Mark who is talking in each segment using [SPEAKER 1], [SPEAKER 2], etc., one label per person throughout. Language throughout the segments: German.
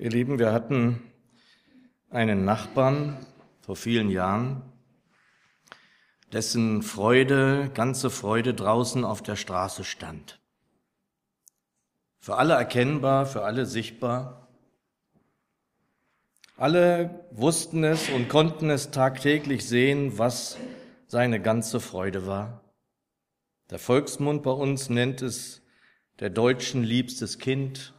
[SPEAKER 1] Ihr Lieben, wir hatten einen Nachbarn vor vielen Jahren, dessen Freude, ganze Freude draußen auf der Straße stand. Für alle erkennbar, für alle sichtbar. Alle wussten es und konnten es tagtäglich sehen, was seine ganze Freude war. Der Volksmund bei uns nennt es der Deutschen liebstes Kind,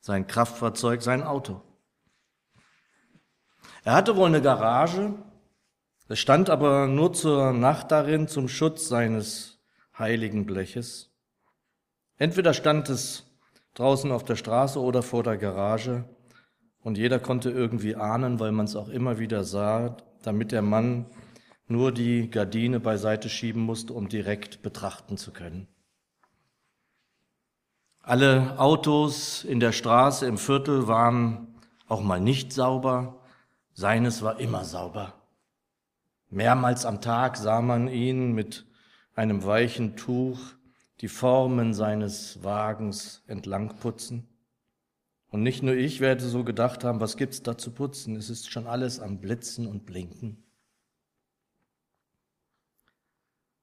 [SPEAKER 1] sein Kraftfahrzeug, sein Auto. Er hatte wohl eine Garage, es stand aber nur zur Nacht darin zum Schutz seines heiligen Bleches. Entweder stand es draußen auf der Straße oder vor der Garage und jeder konnte irgendwie ahnen, weil man es auch immer wieder sah, damit der Mann nur die Gardine beiseite schieben musste, um direkt betrachten zu können. Alle Autos in der Straße, im Viertel waren auch mal nicht sauber, seines war immer sauber. Mehrmals am Tag sah man ihn mit einem weichen Tuch die Formen seines Wagens entlang putzen. Und nicht nur ich werde so gedacht haben, was gibt's da zu putzen? Es ist schon alles am Blitzen und Blinken.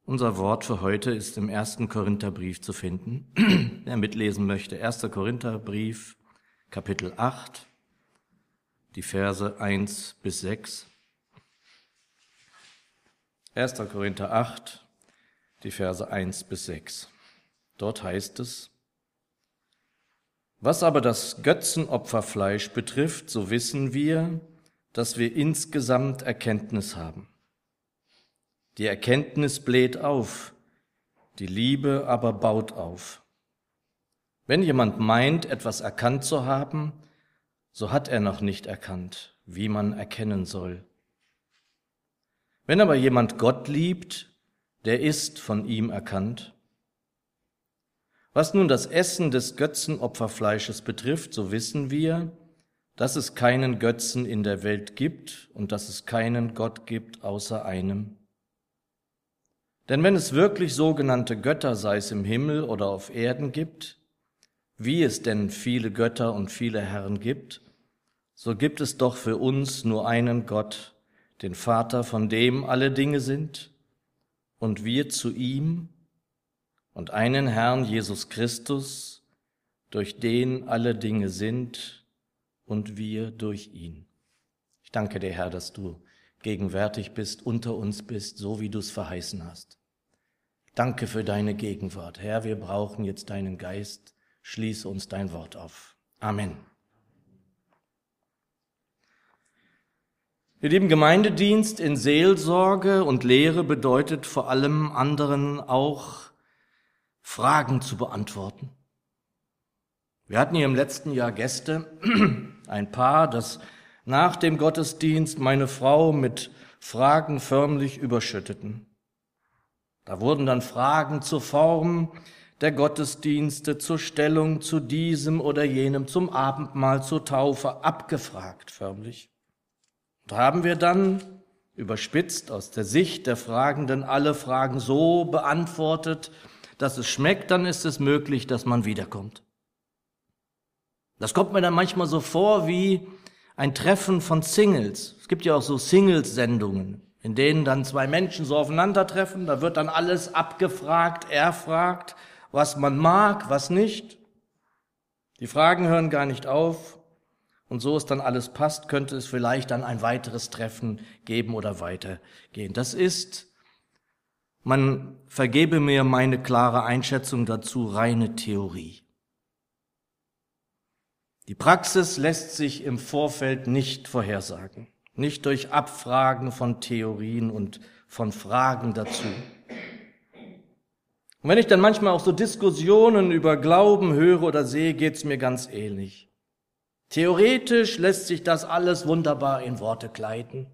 [SPEAKER 1] Unser Wort für heute ist im ersten Korintherbrief zu finden. Wer mitlesen möchte, erster Korintherbrief, Kapitel 8, die Verse 1 bis 6. 1. Korinther 8, die Verse 1 bis 6. Dort heißt es, was aber das Götzenopferfleisch betrifft, so wissen wir, dass wir insgesamt Erkenntnis haben. Die Erkenntnis bläht auf, die Liebe aber baut auf. Wenn jemand meint, etwas erkannt zu haben, so hat er noch nicht erkannt, wie man erkennen soll. Wenn aber jemand Gott liebt, der ist von ihm erkannt. Was nun das Essen des Götzenopferfleisches betrifft, so wissen wir, dass es keinen Götzen in der Welt gibt und dass es keinen Gott gibt außer einem. Denn wenn es wirklich sogenannte Götter, sei es im Himmel oder auf Erden gibt, wie es denn viele Götter und viele Herren gibt, so gibt es doch für uns nur einen Gott, den Vater, von dem alle Dinge sind, und wir zu ihm, und einen Herrn Jesus Christus, durch den alle Dinge sind, und wir durch ihn. Ich danke dir, Herr, dass du gegenwärtig bist, unter uns bist, so wie du es verheißen hast. Danke für deine Gegenwart. Herr, wir brauchen jetzt deinen Geist. Schließe uns dein Wort auf. Amen. Ihr lieben Gemeindedienst in Seelsorge und Lehre bedeutet vor allem anderen auch Fragen zu beantworten. Wir hatten hier im letzten Jahr Gäste, ein Paar, das nach dem Gottesdienst meine Frau mit Fragen förmlich überschütteten. Da wurden dann Fragen zur Form der Gottesdienste, zur Stellung zu diesem oder jenem, zum Abendmahl, zur Taufe abgefragt förmlich. Da haben wir dann überspitzt aus der Sicht der Fragenden alle Fragen so beantwortet, dass es schmeckt, dann ist es möglich, dass man wiederkommt. Das kommt mir dann manchmal so vor wie ein Treffen von Singles. Es gibt ja auch so Singles-Sendungen in denen dann zwei Menschen so aufeinandertreffen. Da wird dann alles abgefragt, erfragt, was man mag, was nicht. Die Fragen hören gar nicht auf. Und so es dann alles passt, könnte es vielleicht dann ein weiteres Treffen geben oder weitergehen. Das ist, man vergebe mir meine klare Einschätzung dazu, reine Theorie. Die Praxis lässt sich im Vorfeld nicht vorhersagen nicht durch Abfragen von Theorien und von Fragen dazu. Und wenn ich dann manchmal auch so Diskussionen über Glauben höre oder sehe, geht's mir ganz ähnlich. Theoretisch lässt sich das alles wunderbar in Worte kleiden.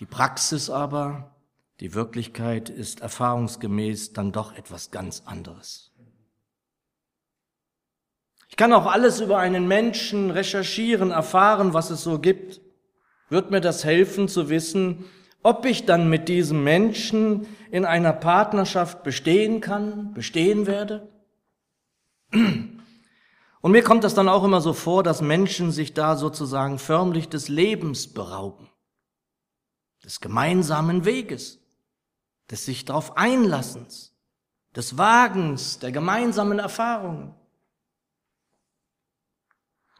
[SPEAKER 1] Die Praxis aber, die Wirklichkeit ist erfahrungsgemäß dann doch etwas ganz anderes. Ich kann auch alles über einen Menschen recherchieren, erfahren, was es so gibt. Wird mir das helfen zu wissen, ob ich dann mit diesem Menschen in einer Partnerschaft bestehen kann, bestehen werde? Und mir kommt das dann auch immer so vor, dass Menschen sich da sozusagen förmlich des Lebens berauben, des gemeinsamen Weges, des sich darauf Einlassens, des Wagens, der gemeinsamen Erfahrungen.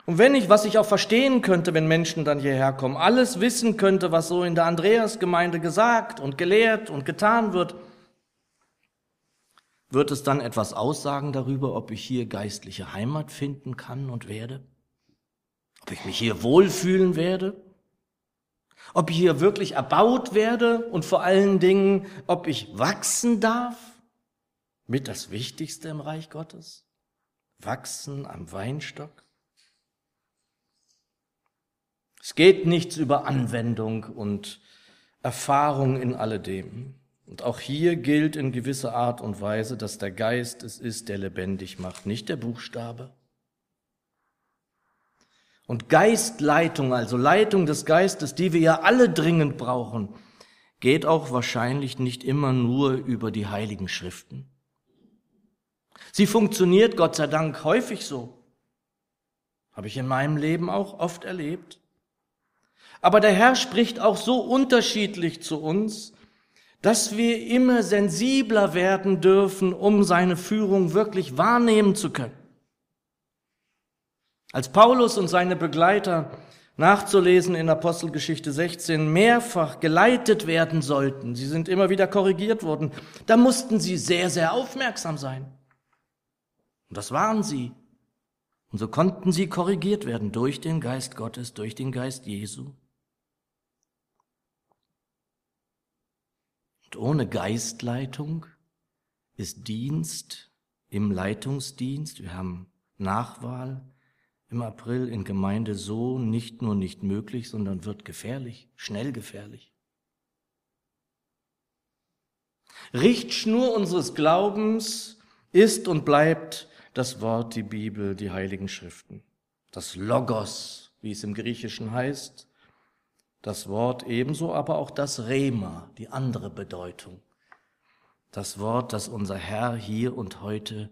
[SPEAKER 1] Und wenn ich, was ich auch verstehen könnte, wenn Menschen dann hierher kommen, alles wissen könnte, was so in der Andreasgemeinde gesagt und gelehrt und getan wird, wird es dann etwas aussagen darüber, ob ich hier geistliche Heimat finden kann und werde? Ob ich mich hier wohlfühlen werde? Ob ich hier wirklich erbaut werde und vor allen Dingen, ob ich wachsen darf? Mit das Wichtigste im Reich Gottes? Wachsen am Weinstock? Es geht nichts über Anwendung und Erfahrung in alledem. Und auch hier gilt in gewisser Art und Weise, dass der Geist es ist, der lebendig macht, nicht der Buchstabe. Und Geistleitung, also Leitung des Geistes, die wir ja alle dringend brauchen, geht auch wahrscheinlich nicht immer nur über die heiligen Schriften. Sie funktioniert Gott sei Dank häufig so. Habe ich in meinem Leben auch oft erlebt. Aber der Herr spricht auch so unterschiedlich zu uns, dass wir immer sensibler werden dürfen, um seine Führung wirklich wahrnehmen zu können. Als Paulus und seine Begleiter nachzulesen in Apostelgeschichte 16 mehrfach geleitet werden sollten, sie sind immer wieder korrigiert worden, da mussten sie sehr, sehr aufmerksam sein. Und das waren sie. Und so konnten sie korrigiert werden durch den Geist Gottes, durch den Geist Jesu. Und ohne Geistleitung ist Dienst im Leitungsdienst, wir haben Nachwahl im April in Gemeinde so nicht nur nicht möglich, sondern wird gefährlich, schnell gefährlich. Richtschnur unseres Glaubens ist und bleibt das Wort, die Bibel, die heiligen Schriften. Das Logos, wie es im Griechischen heißt, das Wort ebenso, aber auch das Rema, die andere Bedeutung. Das Wort, das unser Herr hier und heute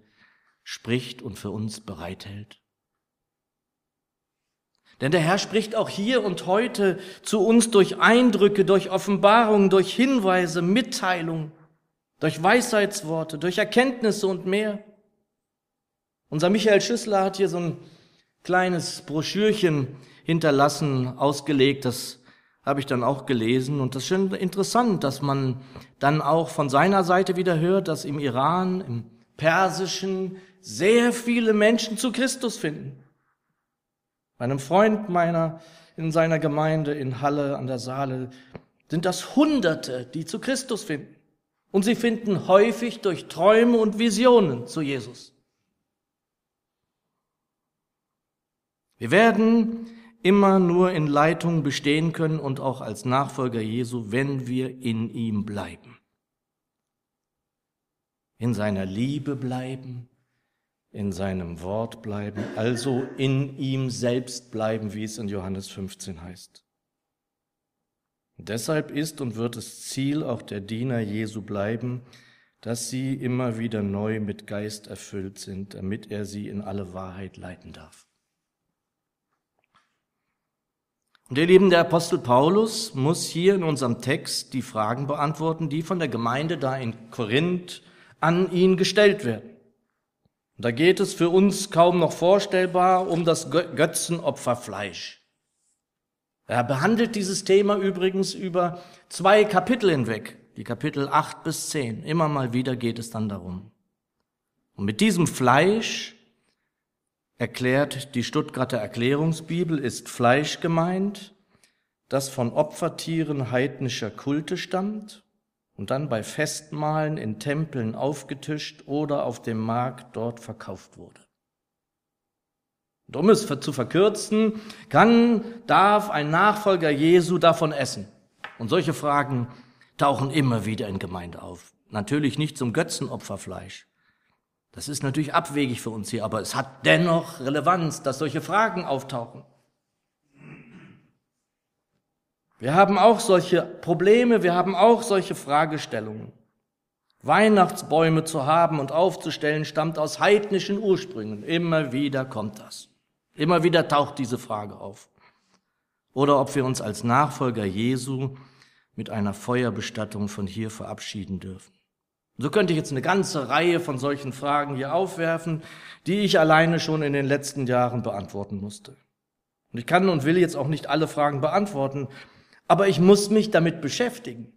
[SPEAKER 1] spricht und für uns bereithält. Denn der Herr spricht auch hier und heute zu uns durch Eindrücke, durch Offenbarungen, durch Hinweise, Mitteilungen, durch Weisheitsworte, durch Erkenntnisse und mehr. Unser Michael Schüssler hat hier so ein kleines Broschürchen hinterlassen, ausgelegt, das habe ich dann auch gelesen. Und das ist schon interessant, dass man dann auch von seiner Seite wieder hört, dass im Iran, im Persischen sehr viele Menschen zu Christus finden. Bei einem Freund meiner in seiner Gemeinde in Halle an der Saale sind das Hunderte, die zu Christus finden. Und sie finden häufig durch Träume und Visionen zu Jesus. Wir werden immer nur in Leitung bestehen können und auch als Nachfolger Jesu, wenn wir in ihm bleiben. In seiner Liebe bleiben, in seinem Wort bleiben, also in ihm selbst bleiben, wie es in Johannes 15 heißt. deshalb ist und wird es Ziel auch der Diener Jesu bleiben, dass sie immer wieder neu mit Geist erfüllt sind, damit er sie in alle Wahrheit leiten darf. Und ihr Lieben, der Apostel Paulus muss hier in unserem Text die Fragen beantworten, die von der Gemeinde da in Korinth an ihn gestellt werden. Und da geht es für uns kaum noch vorstellbar um das Götzenopferfleisch. Er behandelt dieses Thema übrigens über zwei Kapitel hinweg, die Kapitel 8 bis 10. Immer mal wieder geht es dann darum. Und mit diesem Fleisch erklärt die Stuttgarter Erklärungsbibel, ist Fleisch gemeint, das von Opfertieren heidnischer Kulte stammt und dann bei Festmahlen in Tempeln aufgetischt oder auf dem Markt dort verkauft wurde. Und um es zu verkürzen, kann, darf ein Nachfolger Jesu davon essen? Und solche Fragen tauchen immer wieder in Gemeinde auf. Natürlich nicht zum Götzenopferfleisch. Das ist natürlich abwegig für uns hier, aber es hat dennoch Relevanz, dass solche Fragen auftauchen. Wir haben auch solche Probleme, wir haben auch solche Fragestellungen. Weihnachtsbäume zu haben und aufzustellen, stammt aus heidnischen Ursprüngen. Immer wieder kommt das. Immer wieder taucht diese Frage auf. Oder ob wir uns als Nachfolger Jesu mit einer Feuerbestattung von hier verabschieden dürfen. So könnte ich jetzt eine ganze Reihe von solchen Fragen hier aufwerfen, die ich alleine schon in den letzten Jahren beantworten musste. Und ich kann und will jetzt auch nicht alle Fragen beantworten, aber ich muss mich damit beschäftigen.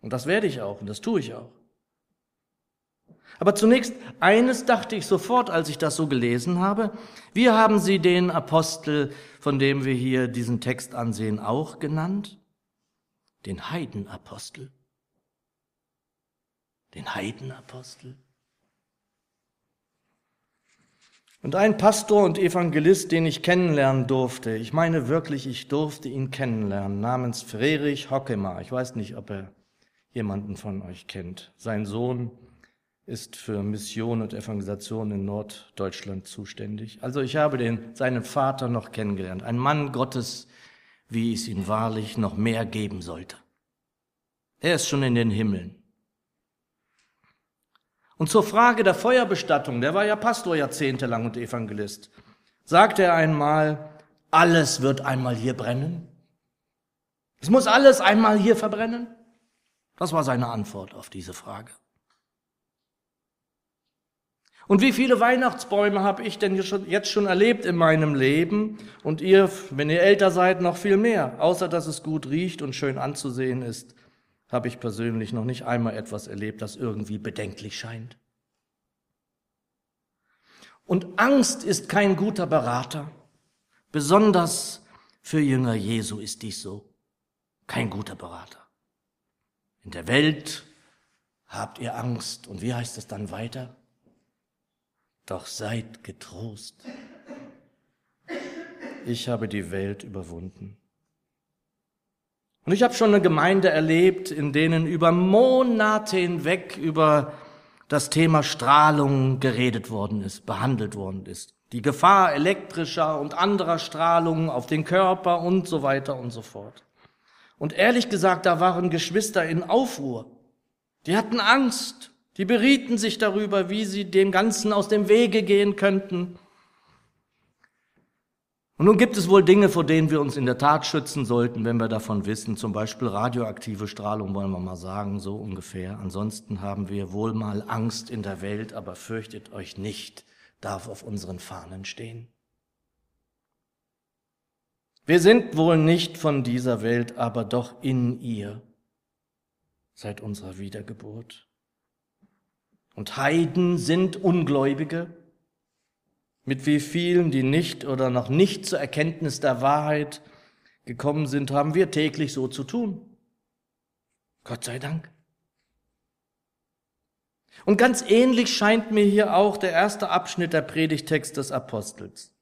[SPEAKER 1] Und das werde ich auch und das tue ich auch. Aber zunächst, eines dachte ich sofort, als ich das so gelesen habe, wie haben Sie den Apostel, von dem wir hier diesen Text ansehen, auch genannt? Den Heidenapostel. Den Heidenapostel. Und ein Pastor und Evangelist, den ich kennenlernen durfte, ich meine wirklich, ich durfte ihn kennenlernen, namens Friedrich Hockemar. Ich weiß nicht, ob er jemanden von euch kennt. Sein Sohn ist für Mission und Evangelisation in Norddeutschland zuständig. Also ich habe den, seinen Vater noch kennengelernt. Ein Mann Gottes, wie es ihn wahrlich noch mehr geben sollte. Er ist schon in den Himmeln. Und zur Frage der Feuerbestattung, der war ja Pastor jahrzehntelang und Evangelist, sagte er einmal, alles wird einmal hier brennen. Es muss alles einmal hier verbrennen. Das war seine Antwort auf diese Frage. Und wie viele Weihnachtsbäume habe ich denn jetzt schon erlebt in meinem Leben? Und ihr, wenn ihr älter seid, noch viel mehr. Außer dass es gut riecht und schön anzusehen ist, habe ich persönlich noch nicht einmal etwas erlebt, das irgendwie bedenklich scheint. Und Angst ist kein guter Berater. Besonders für Jünger Jesu ist dies so. Kein guter Berater. In der Welt habt ihr Angst. Und wie heißt es dann weiter? Doch seid getrost. Ich habe die Welt überwunden. Und ich habe schon eine Gemeinde erlebt, in denen über Monate hinweg über das Thema Strahlung geredet worden ist, behandelt worden ist. Die Gefahr elektrischer und anderer Strahlung auf den Körper und so weiter und so fort. Und ehrlich gesagt, da waren Geschwister in Aufruhr. Die hatten Angst. Die berieten sich darüber, wie sie dem Ganzen aus dem Wege gehen könnten. Und nun gibt es wohl Dinge, vor denen wir uns in der Tat schützen sollten, wenn wir davon wissen, zum Beispiel radioaktive Strahlung, wollen wir mal sagen, so ungefähr. Ansonsten haben wir wohl mal Angst in der Welt, aber fürchtet euch nicht, darf auf unseren Fahnen stehen. Wir sind wohl nicht von dieser Welt, aber doch in ihr seit unserer Wiedergeburt. Und Heiden sind Ungläubige, mit wie vielen, die nicht oder noch nicht zur Erkenntnis der Wahrheit gekommen sind, haben wir täglich so zu tun. Gott sei Dank. Und ganz ähnlich scheint mir hier auch der erste Abschnitt der Predigtext des Apostels.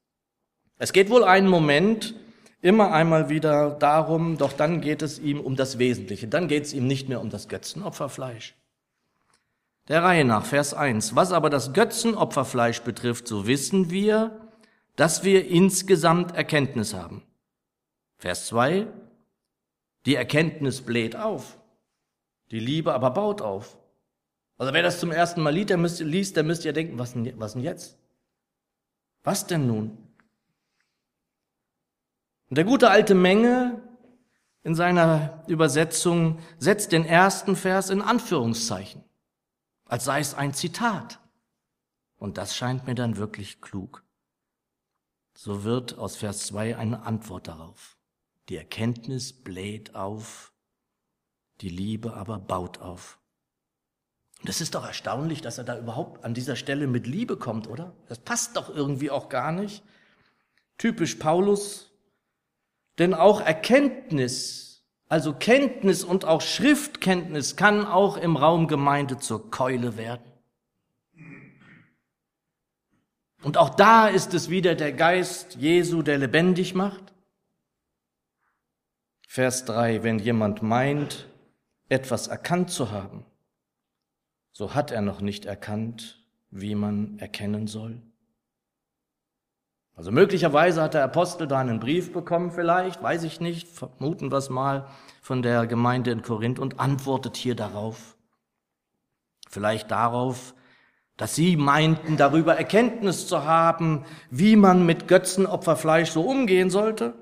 [SPEAKER 1] Es geht wohl einen Moment immer einmal wieder darum, doch dann geht es ihm um das Wesentliche. Dann geht es ihm nicht mehr um das Götzenopferfleisch. Der Reihe nach, Vers 1. Was aber das Götzenopferfleisch betrifft, so wissen wir, dass wir insgesamt Erkenntnis haben. Vers 2. Die Erkenntnis bläht auf. Die Liebe aber baut auf. Also wer das zum ersten Mal liest, der müsst, liest, der müsst ja denken, was denn, was denn jetzt? Was denn nun? Und der gute alte Menge in seiner Übersetzung setzt den ersten Vers in Anführungszeichen, als sei es ein Zitat. Und das scheint mir dann wirklich klug. So wird aus Vers 2 eine Antwort darauf. Die Erkenntnis bläht auf, die Liebe aber baut auf. Und es ist doch erstaunlich, dass er da überhaupt an dieser Stelle mit Liebe kommt, oder? Das passt doch irgendwie auch gar nicht. Typisch Paulus, denn auch Erkenntnis, also Kenntnis und auch Schriftkenntnis kann auch im Raum Gemeinde zur Keule werden. Und auch da ist es wieder der Geist Jesu, der lebendig macht. Vers 3, wenn jemand meint, etwas erkannt zu haben, so hat er noch nicht erkannt, wie man erkennen soll. Also möglicherweise hat der Apostel da einen Brief bekommen, vielleicht, weiß ich nicht, vermuten wir es mal von der Gemeinde in Korinth und antwortet hier darauf. Vielleicht darauf, dass sie meinten, darüber Erkenntnis zu haben, wie man mit Götzenopferfleisch so umgehen sollte.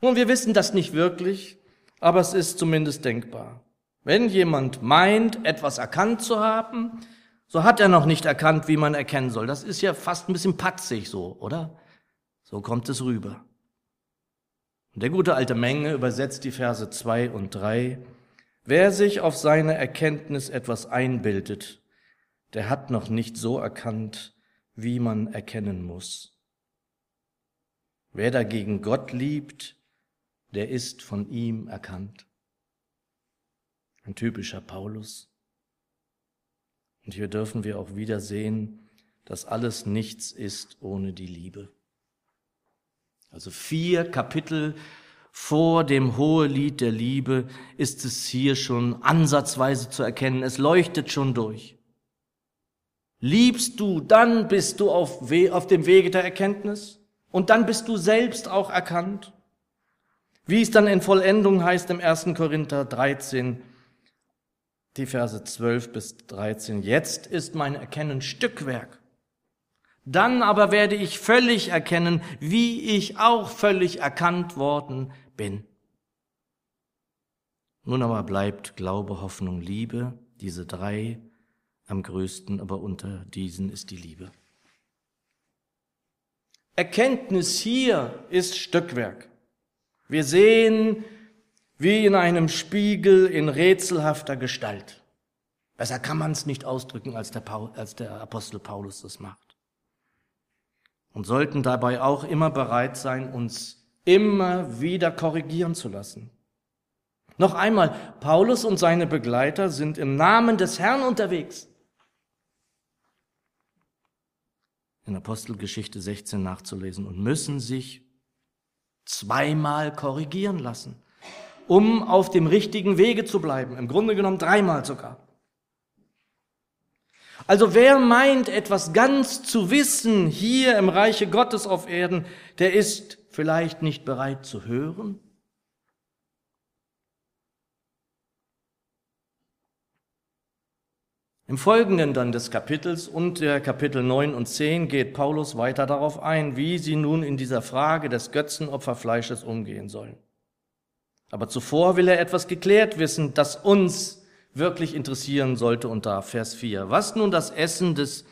[SPEAKER 1] Nun, wir wissen das nicht wirklich, aber es ist zumindest denkbar. Wenn jemand meint, etwas erkannt zu haben, so hat er noch nicht erkannt, wie man erkennen soll. Das ist ja fast ein bisschen patzig so, oder? So kommt es rüber. Und der gute alte Menge übersetzt die Verse zwei und drei. Wer sich auf seine Erkenntnis etwas einbildet, der hat noch nicht so erkannt, wie man erkennen muss. Wer dagegen Gott liebt, der ist von ihm erkannt. Ein typischer Paulus. Und hier dürfen wir auch wieder sehen, dass alles nichts ist ohne die Liebe. Also vier Kapitel vor dem Hohelied der Liebe ist es hier schon ansatzweise zu erkennen. Es leuchtet schon durch. Liebst du, dann bist du auf, auf dem Wege der Erkenntnis und dann bist du selbst auch erkannt. Wie es dann in Vollendung heißt im 1. Korinther 13, die Verse 12 bis 13. Jetzt ist mein Erkennen Stückwerk. Dann aber werde ich völlig erkennen, wie ich auch völlig erkannt worden bin. Nun aber bleibt Glaube, Hoffnung, Liebe, diese drei am größten, aber unter diesen ist die Liebe. Erkenntnis hier ist Stückwerk. Wir sehen wie in einem Spiegel in rätselhafter Gestalt. Besser kann man es nicht ausdrücken, als der, Paul, als der Apostel Paulus das macht. Und sollten dabei auch immer bereit sein, uns immer wieder korrigieren zu lassen. Noch einmal, Paulus und seine Begleiter sind im Namen des Herrn unterwegs. in Apostelgeschichte 16 nachzulesen und müssen sich zweimal korrigieren lassen, um auf dem richtigen Wege zu bleiben. Im Grunde genommen dreimal sogar. Also wer meint, etwas ganz zu wissen hier im Reiche Gottes auf Erden, der ist vielleicht nicht bereit zu hören Im Folgenden dann des Kapitels und der Kapitel 9 und 10 geht Paulus weiter darauf ein, wie sie nun in dieser Frage des Götzenopferfleisches umgehen sollen. Aber zuvor will er etwas geklärt wissen, das uns wirklich interessieren sollte und darf. Vers 4. Was nun das Essen des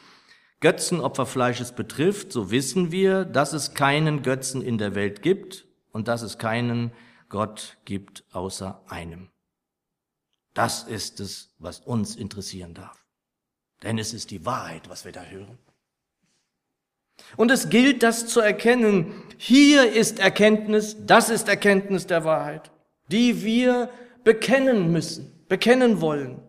[SPEAKER 1] Götzenopferfleisches betrifft, so wissen wir, dass es keinen Götzen in der Welt gibt und dass es keinen Gott gibt außer einem. Das ist es, was uns interessieren darf. Denn es ist die Wahrheit, was wir da hören. Und es gilt, das zu erkennen. Hier ist Erkenntnis, das ist Erkenntnis der Wahrheit, die wir bekennen müssen, bekennen wollen.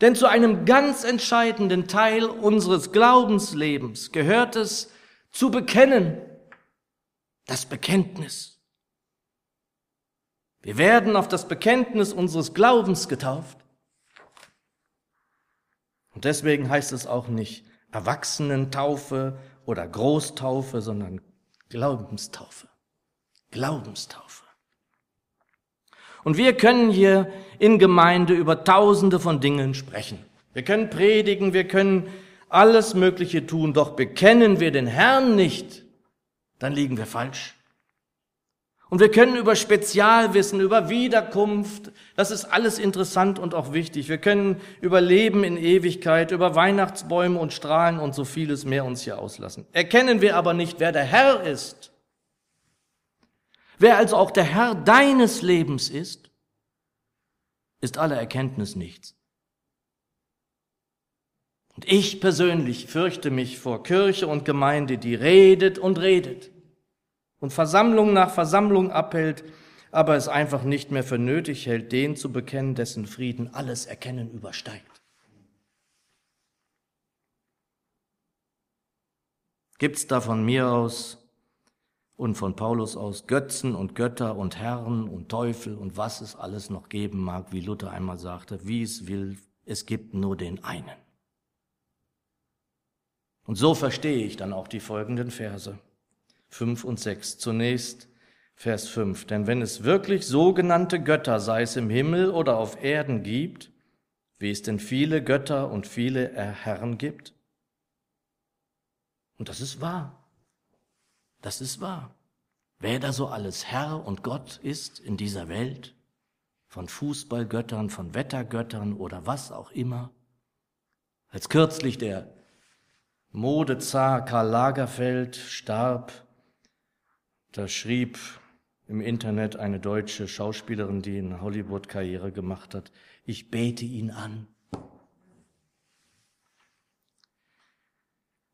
[SPEAKER 1] Denn zu einem ganz entscheidenden Teil unseres Glaubenslebens gehört es zu bekennen, das Bekenntnis. Wir werden auf das Bekenntnis unseres Glaubens getauft. Und deswegen heißt es auch nicht Erwachsenentaufe oder Großtaufe, sondern Glaubenstaufe. Glaubenstaufe. Und wir können hier in Gemeinde über tausende von Dingen sprechen. Wir können predigen, wir können alles Mögliche tun, doch bekennen wir den Herrn nicht, dann liegen wir falsch. Und wir können über Spezialwissen, über Wiederkunft, das ist alles interessant und auch wichtig. Wir können über Leben in Ewigkeit, über Weihnachtsbäume und Strahlen und so vieles mehr uns hier auslassen. Erkennen wir aber nicht, wer der Herr ist, wer also auch der Herr deines Lebens ist, ist alle Erkenntnis nichts. Und ich persönlich fürchte mich vor Kirche und Gemeinde, die redet und redet und Versammlung nach Versammlung abhält, aber es einfach nicht mehr für nötig hält, den zu bekennen, dessen Frieden alles Erkennen übersteigt. Gibt's da von mir aus und von Paulus aus Götzen und Götter und Herren und Teufel und was es alles noch geben mag, wie Luther einmal sagte, wie es will, es gibt nur den einen. Und so verstehe ich dann auch die folgenden Verse. 5 und 6. Zunächst Vers 5. Denn wenn es wirklich sogenannte Götter, sei es im Himmel oder auf Erden gibt, wie es denn viele Götter und viele Herren gibt? Und das ist wahr. Das ist wahr. Wer da so alles Herr und Gott ist in dieser Welt, von Fußballgöttern, von Wettergöttern oder was auch immer. Als kürzlich der Modezar Karl Lagerfeld starb, da schrieb im Internet eine deutsche Schauspielerin, die in Hollywood Karriere gemacht hat, ich bete ihn an.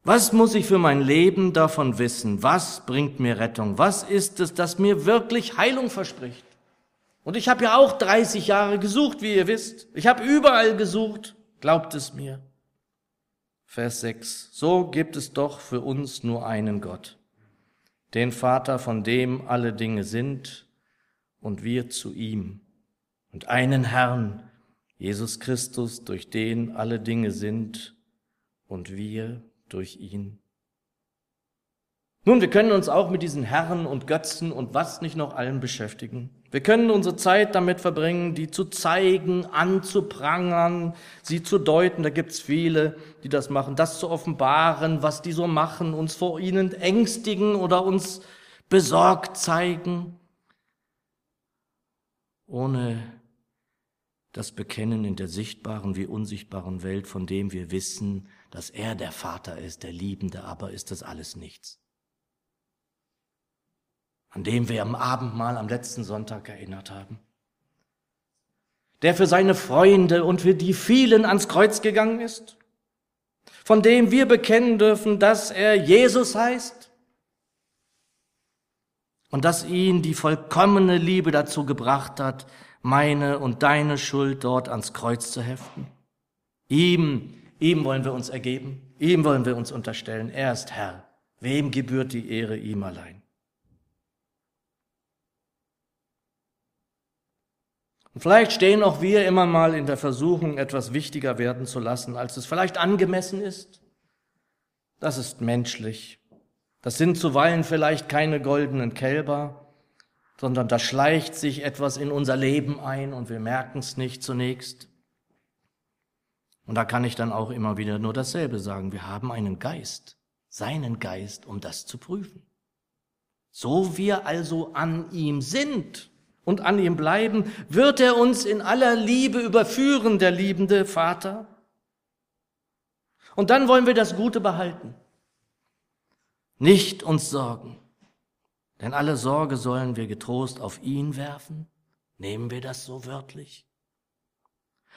[SPEAKER 1] Was muss ich für mein Leben davon wissen? Was bringt mir Rettung? Was ist es, das mir wirklich Heilung verspricht? Und ich habe ja auch 30 Jahre gesucht, wie ihr wisst. Ich habe überall gesucht, glaubt es mir. Vers 6. So gibt es doch für uns nur einen Gott, den Vater, von dem alle Dinge sind, und wir zu ihm, und einen Herrn, Jesus Christus, durch den alle Dinge sind, und wir durch ihn. Nun, wir können uns auch mit diesen Herren und Götzen und was nicht noch allen beschäftigen. Wir können unsere Zeit damit verbringen, die zu zeigen, anzuprangern, sie zu deuten. Da gibt's viele, die das machen, das zu offenbaren, was die so machen, uns vor ihnen ängstigen oder uns besorgt zeigen, ohne das Bekennen in der sichtbaren wie unsichtbaren Welt, von dem wir wissen, dass er der Vater ist, der Liebende, aber ist das alles nichts an dem wir am Abendmahl am letzten Sonntag erinnert haben. Der für seine Freunde und für die vielen ans Kreuz gegangen ist, von dem wir bekennen dürfen, dass er Jesus heißt und dass ihn die vollkommene Liebe dazu gebracht hat, meine und deine Schuld dort ans Kreuz zu heften. Ihm, ihm wollen wir uns ergeben, ihm wollen wir uns unterstellen. Er ist Herr. Wem gebührt die Ehre? Ihm allein. Und vielleicht stehen auch wir immer mal in der Versuchung, etwas wichtiger werden zu lassen, als es vielleicht angemessen ist. Das ist menschlich. Das sind zuweilen vielleicht keine goldenen Kälber, sondern da schleicht sich etwas in unser Leben ein und wir merken es nicht zunächst. Und da kann ich dann auch immer wieder nur dasselbe sagen. Wir haben einen Geist, seinen Geist, um das zu prüfen. So wir also an ihm sind, und an ihm bleiben, wird er uns in aller Liebe überführen, der liebende Vater. Und dann wollen wir das Gute behalten. Nicht uns sorgen. Denn alle Sorge sollen wir getrost auf ihn werfen. Nehmen wir das so wörtlich?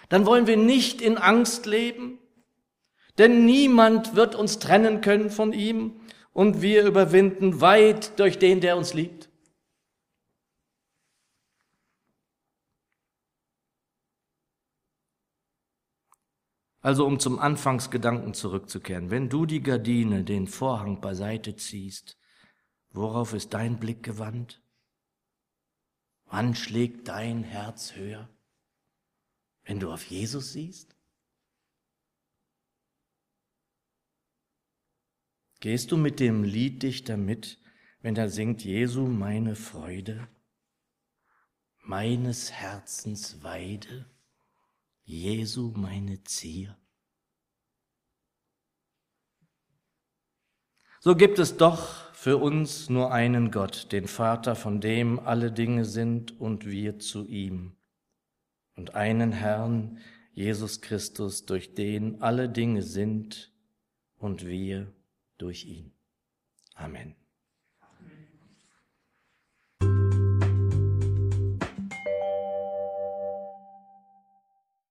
[SPEAKER 1] Dann wollen wir nicht in Angst leben, denn niemand wird uns trennen können von ihm und wir überwinden weit durch den, der uns liebt. Also um zum Anfangsgedanken zurückzukehren, wenn du die Gardine, den Vorhang beiseite ziehst, worauf ist dein Blick gewandt? Wann schlägt dein Herz höher? Wenn du auf Jesus siehst? Gehst du mit dem Lieddichter mit, wenn er singt, Jesu meine Freude, meines Herzens Weide? Jesu meine Zier. So gibt es doch für uns nur einen Gott, den Vater, von dem alle Dinge sind und wir zu ihm, und einen Herrn, Jesus Christus, durch den alle Dinge sind und wir durch ihn. Amen.